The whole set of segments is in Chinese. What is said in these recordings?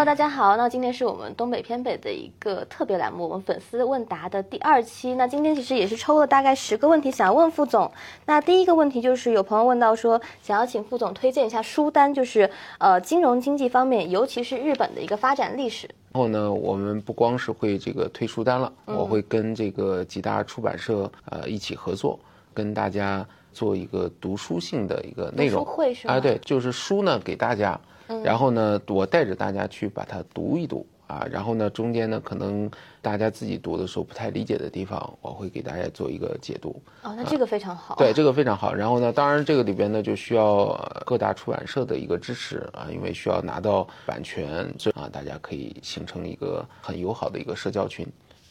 Hello，大家好。那今天是我们东北偏北的一个特别栏目，我们粉丝问答的第二期。那今天其实也是抽了大概十个问题，想要问副总。那第一个问题就是有朋友问到说，想要请副总推荐一下书单，就是呃金融经济方面，尤其是日本的一个发展历史。然后呢，我们不光是会这个推书单了，我会跟这个几大出版社呃一起合作，跟大家做一个读书性的一个内容。书会是吗？啊，对，就是书呢给大家，然后呢我带着大家去把它读一读啊，然后呢中间呢可能大家自己读的时候不太理解的地方，我会给大家做一个解读。哦，那这个非常好。对，这个非常好。然后呢，当然这个里边呢就需要呃各大出版社的一个支持啊，因为需要拿到版权，这啊大家可以形成一个很友好的一个社交群。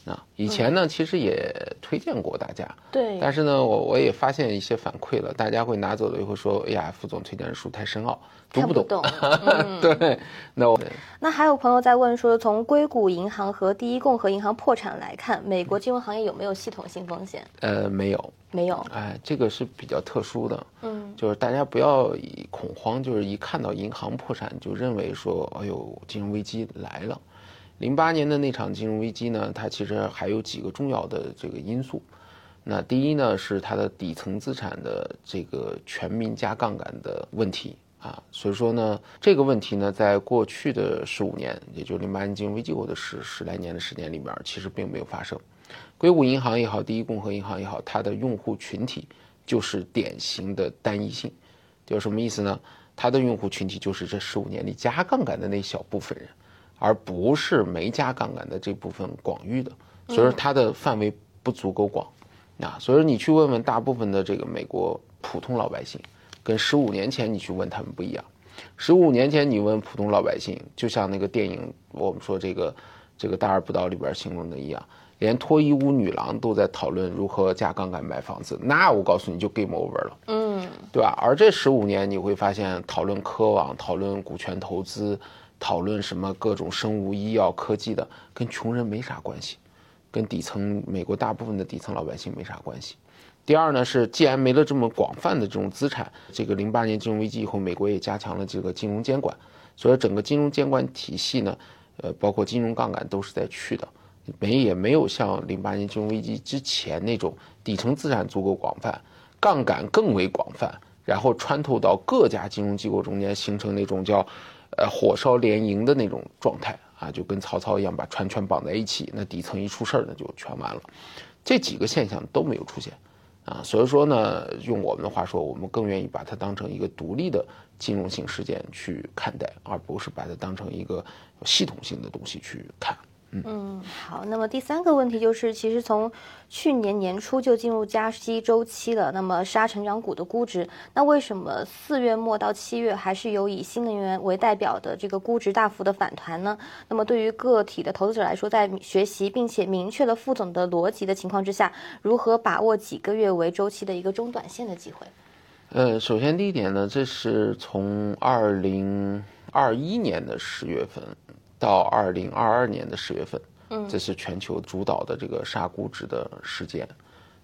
啊，以前呢其实也推荐过大家，对，但是呢我我也发现一些反馈了，大家会拿走了以后说，哎呀，副总推荐的书太深奥，读不懂。懂。对，那我那还有朋友在问说，从硅谷银行和第一共和银行破产来看，美国金融行业有没有系统性风险？呃没有，没有。哎，这个是比较特殊的，嗯，就是大家不要以恐慌，就是一看到银行破产就认为说，哎呦，金融危机来了。零八年的那场金融危机呢，它其实还有几个重要的这个因素。那第一呢，是它的底层资产的这个全民加杠杆的问题啊，所以说呢，这个问题呢，在过去的十五年，也就是零八年金融危机后的十十来年的时间里面，其实并没有发生。硅谷银行也好，第一共和银行也好，它的用户群体就是典型的单一性，就是什么意思呢？它的用户群体就是这十五年里加杠杆的那小部分人。而不是没加杠杆的这部分广域的，所以说它的范围不足够广，啊，所以说你去问问大部分的这个美国普通老百姓，跟十五年前你去问他们不一样。十五年前你问普通老百姓，就像那个电影我们说这个这个大而不倒里边形容的一样，连脱衣舞女郎都在讨论如何加杠杆买房子，那我告诉你就 game over 了，嗯，对吧？而这十五年你会发现，讨论科网、讨论股权投资。讨论什么各种生物医药科技的，跟穷人没啥关系，跟底层美国大部分的底层老百姓没啥关系。第二呢是，既然没了这么广泛的这种资产，这个零八年金融危机以后，美国也加强了这个金融监管，所以整个金融监管体系呢，呃，包括金融杠杆都是在去的，没也没有像零八年金融危机之前那种底层资产足够广泛，杠杆更为广泛，然后穿透到各家金融机构中间，形成那种叫。呃，火烧连营的那种状态啊，就跟曹操一样把船全绑在一起，那底层一出事儿，那就全完了。这几个现象都没有出现啊，所以说呢，用我们的话说，我们更愿意把它当成一个独立的金融性事件去看待，而不是把它当成一个系统性的东西去看。嗯，好。那么第三个问题就是，其实从去年年初就进入加息周期了。那么杀成长股的估值，那为什么四月末到七月还是有以新能源为代表的这个估值大幅的反弹呢？那么对于个体的投资者来说，在学习并且明确了副总的逻辑的情况之下，如何把握几个月为周期的一个中短线的机会？呃，首先第一点呢，这是从二零二一年的十月份。到二零二二年的十月份，嗯，这是全球主导的这个杀估值的时间。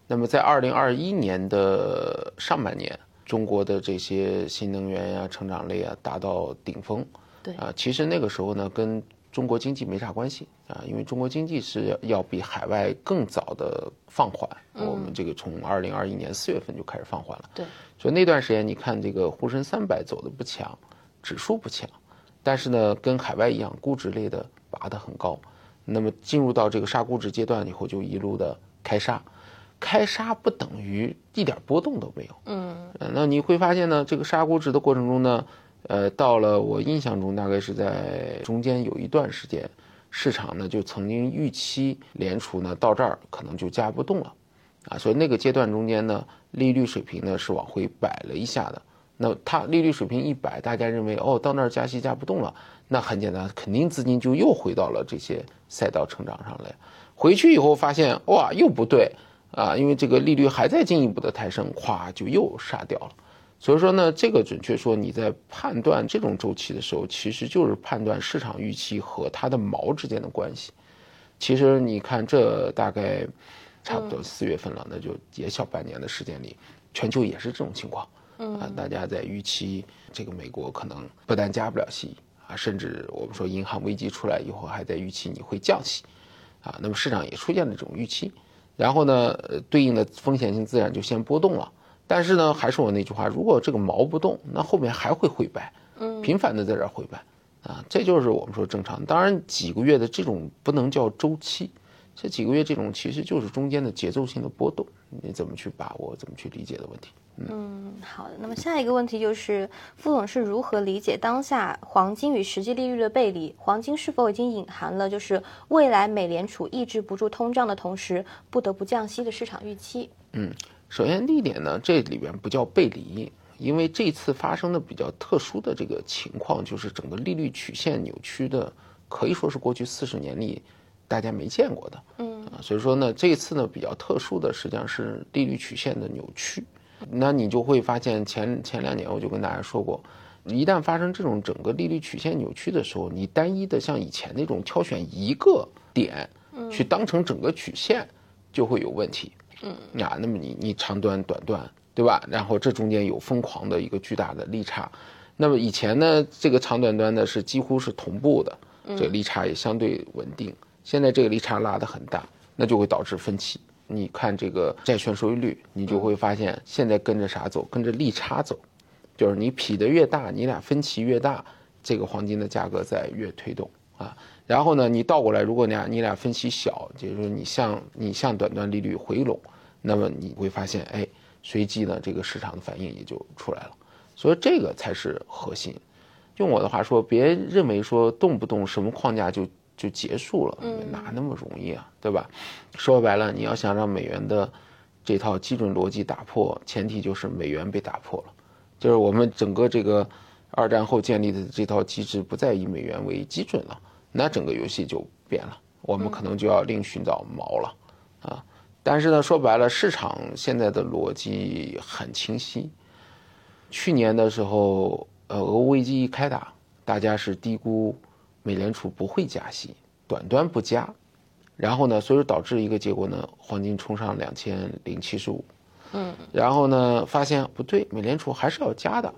那么在二零二一年的上半年，中国的这些新能源呀、成长类啊达到顶峰。对啊，其实那个时候呢，跟中国经济没啥关系啊，因为中国经济是要比海外更早的放缓。我们这个从二零二一年四月份就开始放缓了。对，所以那段时间你看这个沪深三百走的不强，指数不强。但是呢，跟海外一样，估值类的拔得很高。那么进入到这个杀估值阶段以后，就一路的开杀。开杀不等于一点波动都没有。嗯，那你会发现呢，这个杀估值的过程中呢，呃，到了我印象中大概是在中间有一段时间，市场呢就曾经预期联储呢到这儿可能就加不动了，啊，所以那个阶段中间呢，利率水平呢是往回摆了一下的。那它利率水平一百，大家认为哦，到那儿加息加不动了，那很简单，肯定资金就又回到了这些赛道成长上来。回去以后发现哇，又不对啊，因为这个利率还在进一步的抬升，咵就又杀掉了。所以说呢，这个准确说你在判断这种周期的时候，其实就是判断市场预期和它的毛之间的关系。其实你看，这大概差不多四月份了，那就也小半年的时间里，全球也是这种情况。啊，大家在预期这个美国可能不但加不了息啊，甚至我们说银行危机出来以后，还在预期你会降息，啊，那么市场也出现了这种预期，然后呢，呃对应的风险性自然就先波动了。但是呢，还是我那句话，如果这个毛不动，那后面还会回摆，嗯，频繁的在这儿回摆，啊，这就是我们说正常。当然，几个月的这种不能叫周期，这几个月这种其实就是中间的节奏性的波动，你怎么去把握，怎么去理解的问题。嗯，好的。那么下一个问题就是，傅总是如何理解当下黄金与实际利率的背离？黄金是否已经隐含了就是未来美联储抑制不住通胀的同时不得不降息的市场预期？嗯，首先第一点呢，这里边不叫背离，因为这次发生的比较特殊的这个情况，就是整个利率曲线扭曲的，可以说是过去四十年里大家没见过的。嗯，所以说呢，这一次呢比较特殊的实际上是利率曲线的扭曲。那你就会发现，前前两年我就跟大家说过，一旦发生这种整个利率曲线扭曲的时候，你单一的像以前那种挑选一个点，去当成整个曲线，就会有问题。嗯，啊，那么你你长端短端，对吧？然后这中间有疯狂的一个巨大的利差，那么以前呢，这个长短端呢是几乎是同步的，这个利差也相对稳定。现在这个利差拉得很大，那就会导致分歧。你看这个债券收益率，你就会发现现在跟着啥走？跟着利差走，就是你匹的越大，你俩分歧越大，这个黄金的价格在越推动啊。然后呢，你倒过来，如果你俩你俩分歧小，就是说你向你向短端利率回笼，那么你会发现，哎，随即呢，这个市场的反应也就出来了。所以这个才是核心。用我的话说，别认为说动不动什么框架就。就结束了，哪那么容易啊，对吧？说白了，你要想让美元的这套基准逻辑打破，前提就是美元被打破了，就是我们整个这个二战后建立的这套机制不再以美元为基准了，那整个游戏就变了，我们可能就要另寻找毛了啊！但是呢，说白了，市场现在的逻辑很清晰。去年的时候，呃，俄乌危机一开打，大家是低估。美联储不会加息，短端不加，然后呢，所以导致一个结果呢，黄金冲上两千零七十五，嗯，然后呢，发现不对，美联储还是要加的，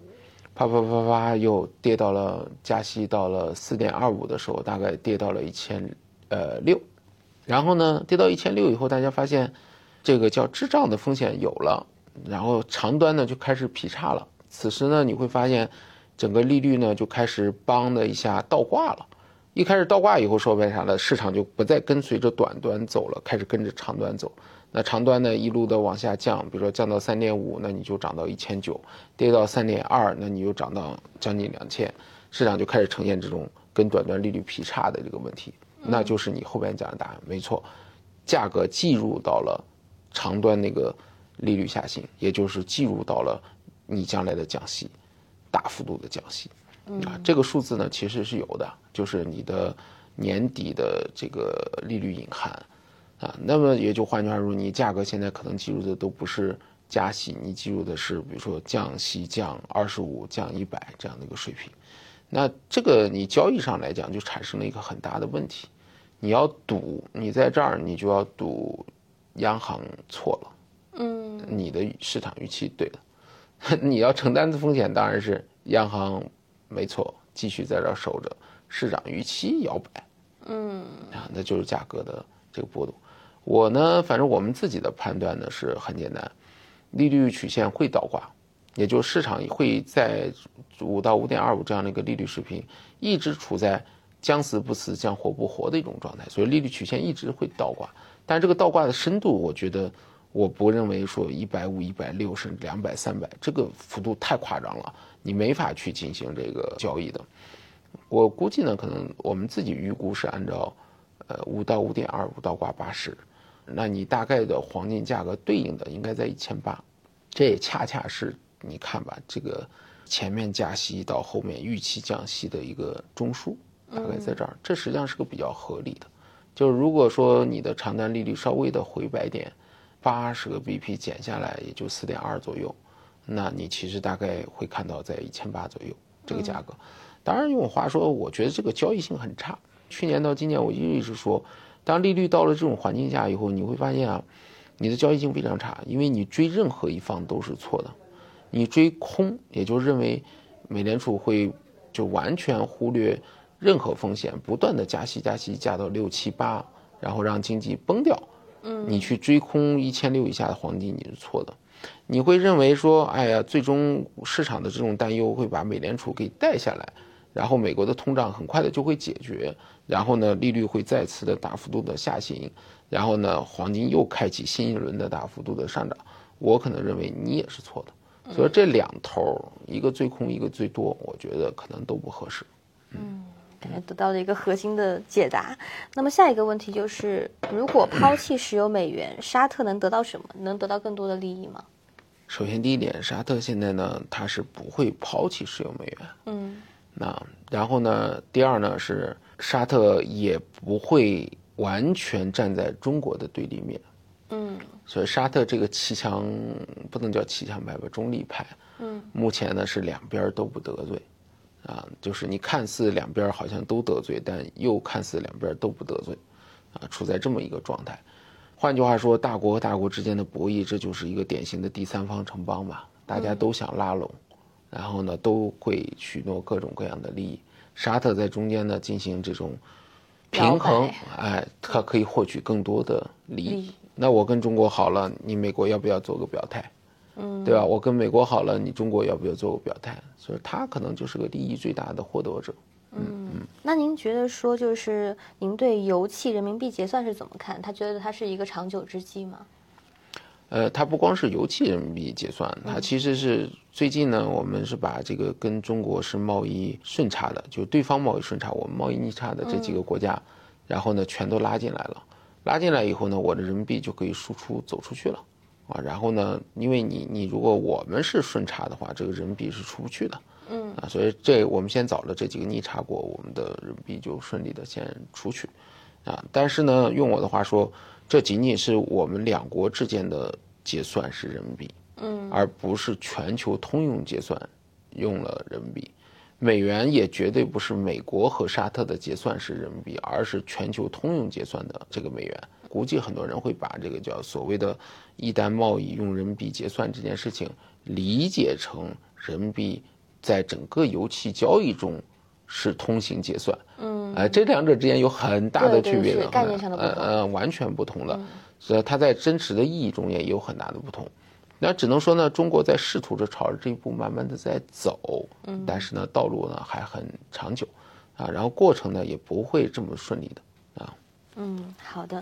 啪啪啪啪又跌到了加息到了四点二五的时候，大概跌到了一千呃六，然后呢，跌到一千六以后，大家发现这个叫滞胀的风险有了，然后长端呢就开始劈叉了，此时呢，你会发现整个利率呢就开始邦的一下倒挂了。一开始倒挂以后，说白啥了？市场就不再跟随着短端走了，开始跟着长端走。那长端呢，一路的往下降，比如说降到三点五，那你就涨到一千九；跌到三点二，那你又涨到将近两千。市场就开始呈现这种跟短端利率劈叉的这个问题，那就是你后边讲的答案，没错。价格计入到了长端那个利率下行，也就是计入到了你将来的降息，大幅度的降息。啊，这个数字呢其实是有的，就是你的年底的这个利率隐含，啊，那么也就换句话说，你价格现在可能计入的都不是加息，你计入的是比如说降息降二十五、降一百这样的一个水平，那这个你交易上来讲就产生了一个很大的问题，你要赌，你在这儿你就要赌央行错了，嗯，你的市场预期对了，你要承担的风险当然是央行。没错，继续在这守着，市场预期摇摆，嗯，啊，那就是价格的这个波动。我呢，反正我们自己的判断呢是很简单，利率曲线会倒挂，也就是市场会在五到五点二五这样的一个利率水平，一直处在将死不死、将活不活的一种状态，所以利率曲线一直会倒挂。但这个倒挂的深度，我觉得我不认为说一百五、一百六甚至两百、三百，这个幅度太夸张了。你没法去进行这个交易的，我估计呢，可能我们自己预估是按照，呃，五到五点二五到挂八十，那你大概的黄金价格对应的应该在一千八，这也恰恰是你看吧，这个前面加息到后面预期降息的一个中枢，大概在这儿，这实际上是个比较合理的。就是如果说你的长单利率稍微的回摆点，八十个 BP 减下来也就四点二左右。那你其实大概会看到在一千八左右这个价格，当然用我话说，我觉得这个交易性很差。去年到今年，我一直说，当利率到了这种环境下以后，你会发现啊，你的交易性非常差，因为你追任何一方都是错的。你追空，也就认为美联储会就完全忽略任何风险，不断的加息加息加到六七八，然后让经济崩掉。嗯，你去追空一千六以下的黄金，你是错的。你会认为说，哎呀，最终市场的这种担忧会把美联储给带下来，然后美国的通胀很快的就会解决，然后呢，利率会再次的大幅度的下行，然后呢，黄金又开启新一轮的大幅度的上涨。我可能认为你也是错的，所以这两头一个最空，一个最多，我觉得可能都不合适。嗯，感觉得到了一个核心的解答。那么下一个问题就是，如果抛弃石油美元，沙特能得到什么？能得到更多的利益吗？首先，第一点，沙特现在呢，它是不会抛弃石油美元。嗯。那然后呢？第二呢是沙特也不会完全站在中国的对立面。嗯。所以沙特这个骑墙不能叫骑墙派吧，中立派。嗯。目前呢是两边都不得罪，啊，就是你看似两边好像都得罪，但又看似两边都不得罪，啊，处在这么一个状态。换句话说，大国和大国之间的博弈，这就是一个典型的第三方城邦嘛？大家都想拉拢，然后呢，都会许诺各种各样的利益。沙特在中间呢进行这种平衡，哎，它可以获取更多的利益。那我跟中国好了，你美国要不要做个表态？嗯，对吧？我跟美国好了，你中国要不要做个表态？所以，他可能就是个利益最大的获得者。嗯，那您觉得说，就是您对油气人民币结算是怎么看？他觉得它是一个长久之计吗？呃，它不光是油气人民币结算，它其实是最近呢，我们是把这个跟中国是贸易顺差的，就对方贸易顺差，我们贸易逆差的这几个国家，然后呢全都拉进来了。拉进来以后呢，我的人民币就可以输出走出去了，啊，然后呢，因为你你如果我们是顺差的话，这个人民币是出不去的。嗯啊，所以这我们先找了这几个逆差国，我们的人民币就顺利的先出去，啊，但是呢，用我的话说，这仅仅是我们两国之间的结算是人民币，嗯，而不是全球通用结算用了人民币，美元也绝对不是美国和沙特的结算是人民币，而是全球通用结算的这个美元。估计很多人会把这个叫所谓的“一单贸易用人民币结算”这件事情理解成人民币。在整个油气交易中，是通行结算，嗯，呃，这两者之间有很大的区别的，概念上的不同，呃，完全不同的，所以它在真实的意义中也有很大的不同。那只能说呢，中国在试图着朝着这一步慢慢的在走，嗯，但是呢，道路呢还很长久，啊，然后过程呢也不会这么顺利的，啊，嗯，好的。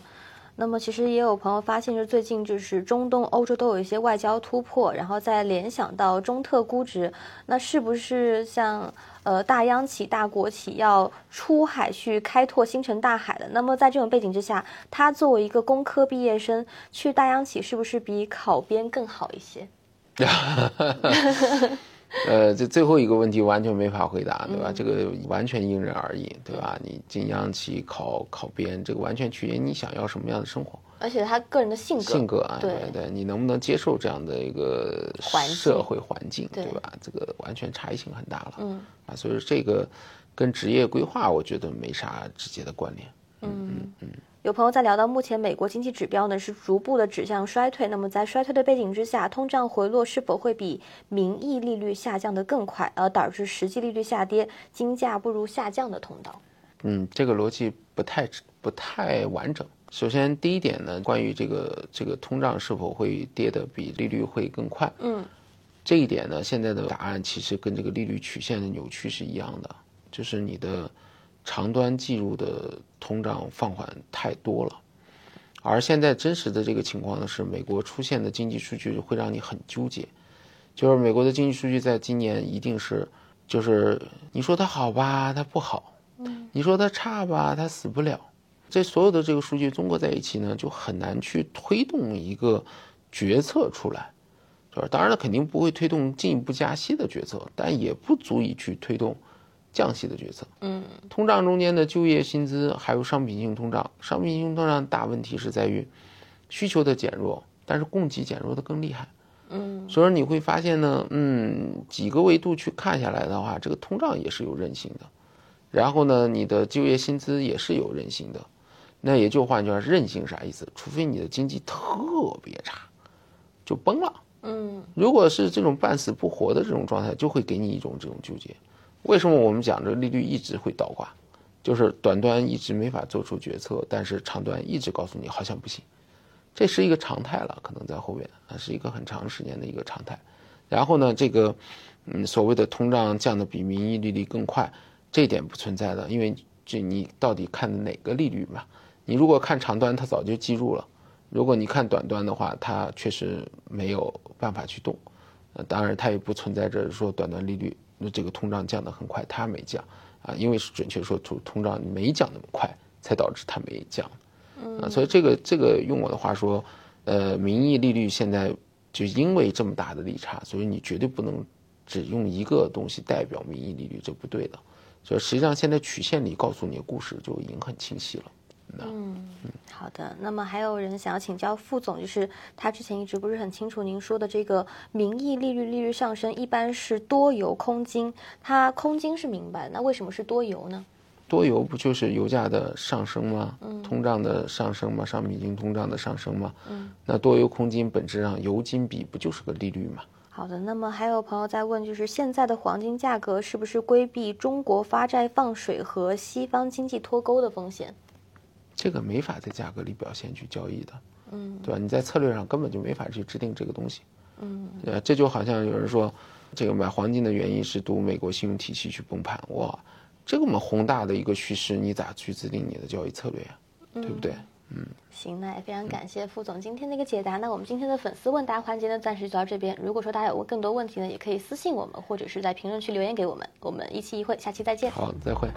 那么其实也有朋友发现，就最近就是中东、欧洲都有一些外交突破，然后再联想到中特估值，那是不是像呃大央企、大国企要出海去开拓星辰大海的？那么在这种背景之下，他作为一个工科毕业生去大央企，是不是比考编更好一些？呃，这最后一个问题完全没法回答，对吧？这个完全因人而异，对吧？你进央企考考编，这个完全取决于你想要什么样的生活，而且他个人的性格，性格啊，对对，你能不能接受这样的一个社会环境，对吧？这个完全差异性很大了，嗯，啊，所以说这个跟职业规划，我觉得没啥直接的关联，嗯嗯嗯。有朋友在聊到，目前美国经济指标呢是逐步的指向衰退。那么在衰退的背景之下，通胀回落是否会比名义利率下降的更快，而导致实际利率下跌，金价步入下降的通道？嗯，这个逻辑不太不太完整。首先，第一点呢，关于这个这个通胀是否会跌的比利率会更快？嗯，这一点呢，现在的答案其实跟这个利率曲线的扭曲是一样的，就是你的。长端计入的通胀放缓太多了，而现在真实的这个情况呢，是美国出现的经济数据会让你很纠结，就是美国的经济数据在今年一定是，就是你说它好吧，它不好，你说它差吧，它死不了，这所有的这个数据综合在一起呢，就很难去推动一个决策出来，就是当然了，肯定不会推动进一步加息的决策，但也不足以去推动。降息的决策，嗯，通胀中间的就业薪资还有商品性通胀，商品性通胀大问题是在于需求的减弱，但是供给减弱的更厉害，嗯，所以你会发现呢，嗯，几个维度去看下来的话，这个通胀也是有韧性的，然后呢，你的就业薪资也是有韧性的，那也就换句话说，韧性啥意思？除非你的经济特别差，就崩了，嗯，如果是这种半死不活的这种状态，就会给你一种这种纠结。为什么我们讲这利率一直会倒挂？就是短端一直没法做出决策，但是长端一直告诉你好像不行，这是一个常态了，可能在后面啊是一个很长时间的一个常态。然后呢，这个嗯所谓的通胀降的比名义利率更快，这一点不存在的，因为这你到底看的哪个利率嘛？你如果看长端，它早就记住了；如果你看短端的话，它确实没有办法去动。呃，当然它也不存在着说短端利率这个通胀降得很快，它没降啊，因为是准确说通通胀没降那么快，才导致它没降。啊，所以这个这个用我的话说，呃，名义利率现在就因为这么大的利差，所以你绝对不能只用一个东西代表名义利率，这不对的。所以实际上现在曲线里告诉你的故事就已经很清晰了。嗯，好的。那么还有人想要请教副总，就是他之前一直不是很清楚您说的这个名义利率利率上升一般是多油空金，它空金是明白，那为什么是多油呢？多油不就是油价的上升吗？嗯，通胀的上升吗？商品金通胀的上升吗？嗯，那多油空金本质上油金比不就是个利率吗？好的，那么还有朋友在问，就是现在的黄金价格是不是规避中国发债放水和西方经济脱钩的风险？这个没法在价格里表现去交易的，嗯，对吧？你在策略上根本就没法去制定这个东西，嗯，呃这就好像有人说，这个买黄金的原因是赌美国信用体系去崩盘，哇，这么宏大的一个叙事，你咋去制定你的交易策略呀？对不对？嗯，行，那也非常感谢副总今天的一个解答。那我们今天的粉丝问答环节呢，暂时就到这边。如果说大家有更多问题呢，也可以私信我们，或者是在评论区留言给我们，我们一期一会，下期再见。好，再会。